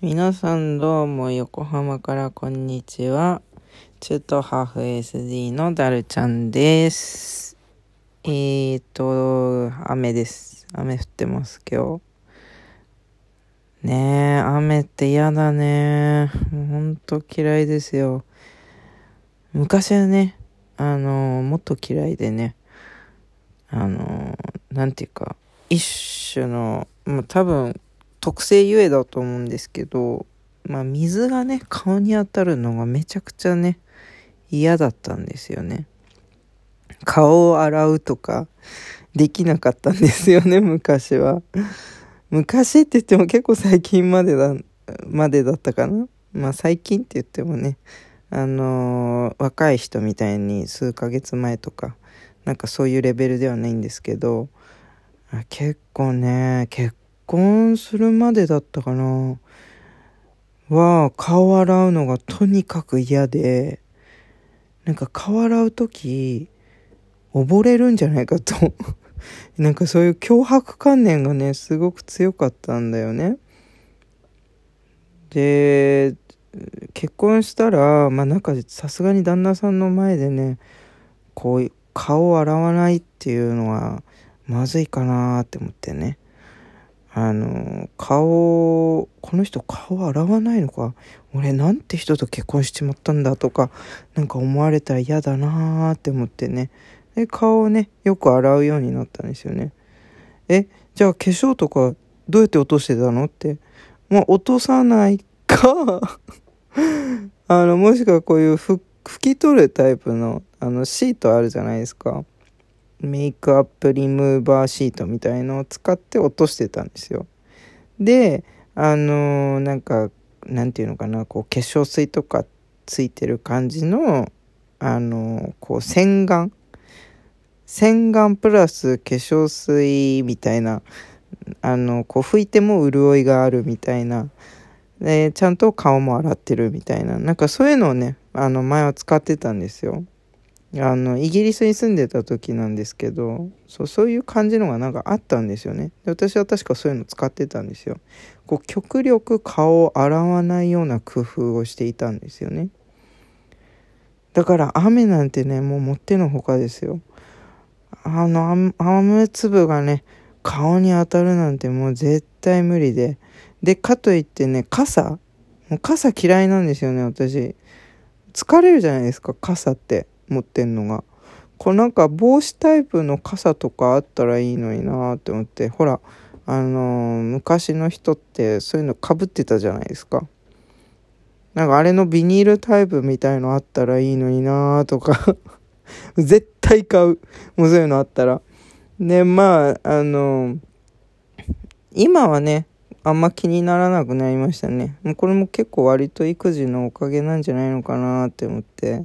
皆さんどうも横浜からこんにちは。中途ハーフ SD のダルちゃんです。えーと、雨です。雨降ってます今日。ねえ、雨って嫌だね。もうほんと嫌いですよ。昔はね、あの、もっと嫌いでね、あの、なんていうか、一種の、もう多分、特性ゆえだと思うんですけど、まあ水がね、顔に当たるのがめちゃくちゃね、嫌だったんですよね。顔を洗うとか、できなかったんですよね、昔は。昔って言っても結構最近までだ、までだったかな。まあ最近って言ってもね、あのー若い人みたいに数ヶ月前とか、なんかそういうレベルではないんですけど、結構ね、結婚するまでだったかな。は顔洗うのがとにかく嫌でなんか顔洗う時溺れるんじゃないかと。なんかそういう脅迫観念がねすごく強かったんだよね。で結婚したらまあなんかさすがに旦那さんの前でねこう顔を洗わないっていうのはまずいかなって思ってね。あの顔この人顔洗わないのか。俺なんて人と結婚しちまったんだとかなんか思われたら嫌だなーって思ってね。で顔をねよく洗うようになったんですよね。えじゃあ化粧とかどうやって落としてたのって。まあ落とさないか。あのもしくはこういうふ拭き取るタイプのあのシートあるじゃないですか。メイクアップリムーバーシートみたいのを使って落としてたんですよ。で、あのーなんか、なんていうのかな、こう、化粧水とかついてる感じの、あのーこう、洗顔洗顔プラス化粧水みたいな、あの、こう、拭いても潤いがあるみたいな、で、ちゃんと顔も洗ってるみたいな、なんかそういうのをね、あの、前は使ってたんですよ。あのイギリスに住んでた時なんですけどそうそういう感じのがなんかあったんですよね。で私は確かそういうの使ってたんですよ。こう極力顔を洗わないような工夫をしていたんですよね。だから雨なんてねもうもってのほかですよ。あの雨雨粒がね顔に当たるなんてもう絶対無理で。でかといってね傘。もう傘嫌いなんですよね私。疲れるじゃないですか傘って。持ってんのが。こうなんか帽子タイプの傘とかあったらいいのになって思って。ほらあのー昔の人ってそういうのかぶってたじゃないですか。なんかあれのビニールタイプみたいのあったらいいのになとか。絶対買う。もうそういうのあったら。でまああのー今はねあんま気にならなくなりましたね。もうこれも結構割と育児のおかげなんじゃないのかなって思って。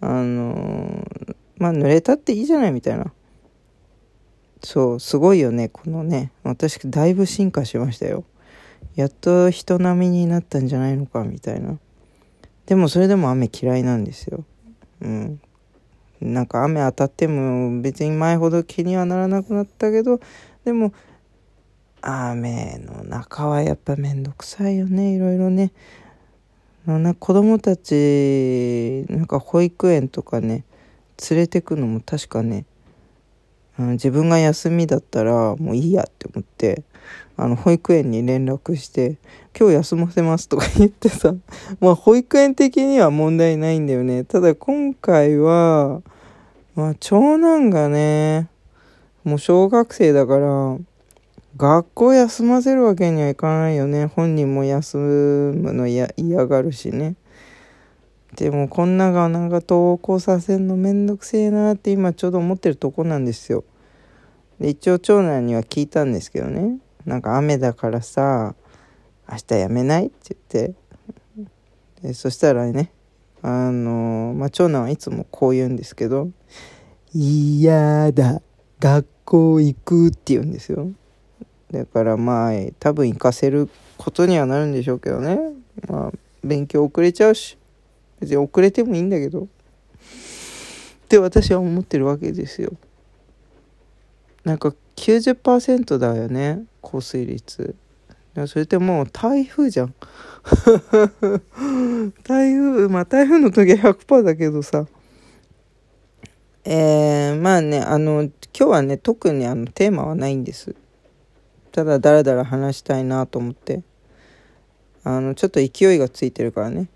あのーまあ濡れたっていいじゃないみたいな。そうすごいよねこのね。私だいぶ進化しましたよ。やっと人並みになったんじゃないのかみたいな。でもそれでも雨嫌いなんですよ。うん。なんか雨当たっても別に前ほど気にはならなくなったけどでも雨の中はやっぱめんどくさいよねいろいろね。なんか子供たちなんか保育園とかね連れてくのも確かね、うん自分が休みだったらもういいやって思ってあの保育園に連絡して「今日休ませます」とか言ってさ まあ保育園的には問題ないんだよね。ただ今回は、まあ、長男がねもう小学生だから学校休ませるわけにはいかないよね。本人も休むの嫌がるしね。でもこんながなんか登校させるのめんどくせえなって今ちょうど思ってるとこなんですよ。で一応長男には聞いたんですけどね。なんか雨だからさ明日やめないって言って。でそしたらねあのまあ長男はいつもこう言うんですけど「嫌だ。学校行く」って言うんですよ。だからまあ多分行かせることにはなるんでしょうけどねまあ勉強遅れちゃうし別に遅れてもいいんだけどって私は思ってるわけですよなんか90%だよね降水率それってもう台風じゃん。台風、まあ台風の時は100%だけどさ。えー、まあね、あの、今日はね、特にあのテーマはないんです。ただだらだら話したいなと思って。あの、ちょっと勢いがついてるからね。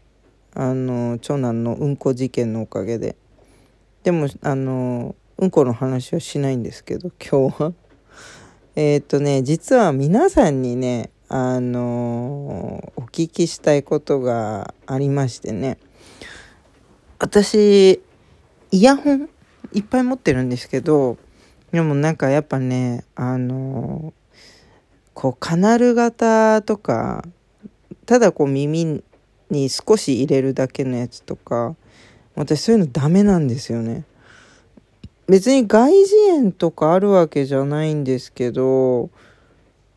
あの、長男のうんこ事件のおかげで。でも、あの、うんこの話はしないんですけど、今日は。えっ、とね、実は皆さんにね、あのお聞きしたいことがありましてね。私、イヤホンいっぱい持ってるんですけど、でもなんかやっぱね、あのこうカナル型とか、ただこう耳に少し入れるだけのやつとか、私そういうのダメなんですよね。別に外耳炎とかあるわけじゃないんですけど、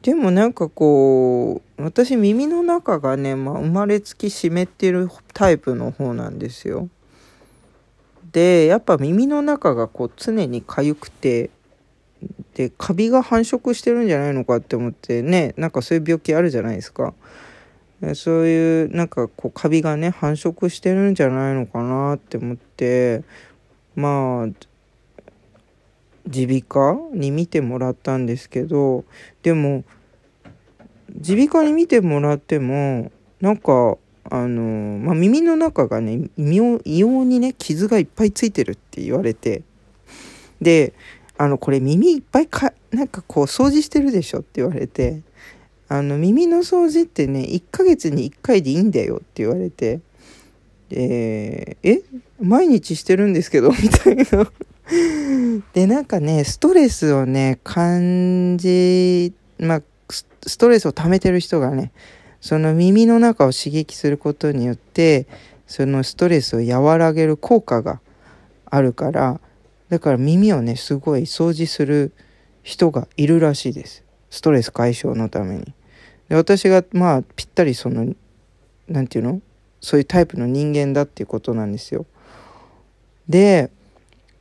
でもなんかこう、私耳の中がね、まあ、生まれつき湿ってるタイプの方なんですよ。で、やっぱ耳の中がこう常に痒くて、で、カビが繁殖してるんじゃないのかって思ってね、なんかそういう病気あるじゃないですか。そういうなんかこうカビがね繁殖してるんじゃないのかなって思ってまあ耳鼻科に見てもらったんですけどでも耳鼻科に見てもらってもなんかあの、まあ、耳の中がね異様にね傷がいっぱいついてるって言われてであのこれ耳いっぱいかなんかこう掃除してるでしょって言われてあの耳の掃除ってね1ヶ月に1回でいいんだよって言われてでえ毎日してるんですけど みたいな。でなんかねストレスをね感じまあストレスを溜めてる人がねその耳の中を刺激することによってそのストレスを和らげる効果があるからだから耳をねすごい掃除する人がいるらしいです。ストレス解消のために。で私がまあぴったりその何て言うの？そういうタイプの人間だっていうことなんですよ。で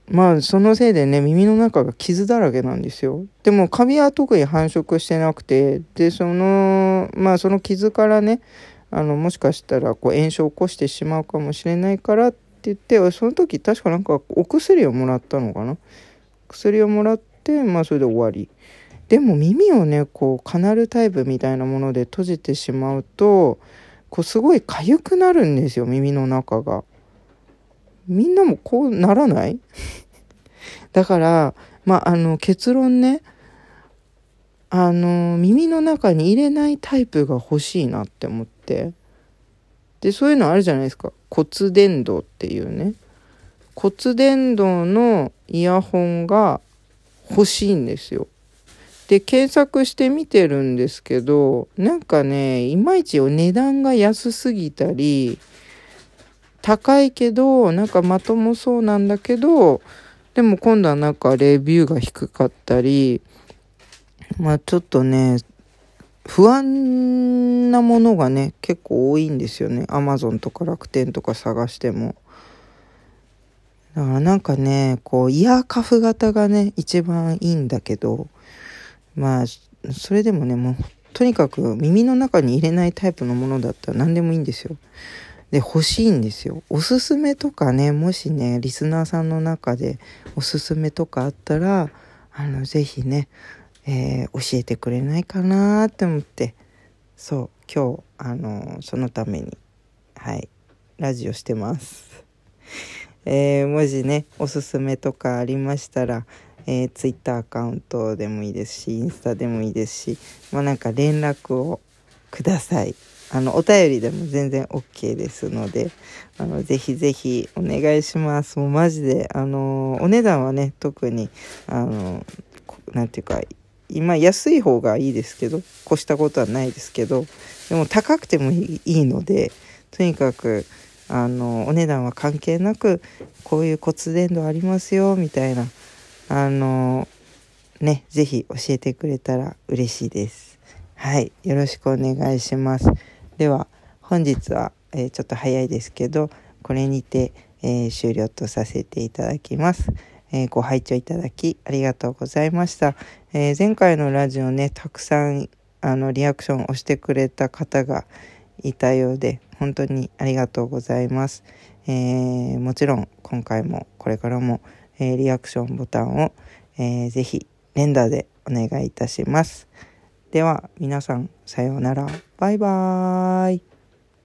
まあそのせいでね耳の中が傷だらけなんですよ。でもカビは特に繁殖してなくてでそのまあその傷からねあのもしかしたらこう炎症を起こしてしまうかもしれないからっ言ってその時確かなんかお薬をもらったのかな？薬をもらってまあそれで終わりでも耳をねこうカナルタイプみたいなもので閉じてしまうとこうすごい痒くなるんですよ耳の中が。みんなもこうならない？だから、まあ、あの、結論ね、あの、耳の中に入れないタイプが欲しいなって思って。で、そういうのあるじゃないですか。骨伝導っていうね。骨伝導のイヤホンが欲しいんですよ。で、検索してみてるんですけど、なんかね、いまいち値段が安すぎたり、高いけど、なんかまともそうなんだけど、でも今度はなんかレビューが低かったり、まあちょっとね、不安なものがね、結構多いんですよね。アマゾンとか楽天とか探しても。だからなんかね、こう、イヤーカフ型がね、一番いいんだけど、まあ、それでもね、もう、とにかく耳の中に入れないタイプのものだったら何でもいいんですよ。で、欲しいんですよ。おすすめとかね、もしね、リスナーさんの中でおすすめとかあったら、あの、ぜひね、えー、教えてくれないかなって思って、そう、今日、あの、そのために、はい、ラジオしてます。えー、もしね、おすすめとかありましたら、えー、ツイッターアカウントでもいいですし、インスタでもいいですし、まあなんか連絡をください。あの、お便りでも全然 OK ですので、あの、ぜひぜひお願いします。もうマジで、あの、お値段はね、特に、あの、なんていうか、今安い方がいいですけど、越したことはないですけど、でも高くてもいいので、とにかく、あの、お値段は関係なく、こういう骨伝導ありますよ、みたいな、あの、ね、ぜひ教えてくれたら嬉しいです。はい。よろしくお願いします。では本日は、えー、ちょっと早いですけどこれにて、えー、終了とさせていただきます。えー、ご拝聴いただきありがとうございました。え前回のラジオねたくさんあのリアクションをしてくれた方がいたようで本当にありがとうございます、えー、もちろん今回もこれからも、えー、リアクションボタンを、えー、ぜひ連打でお願いいたします。では皆さんさようなら。バイバーイ。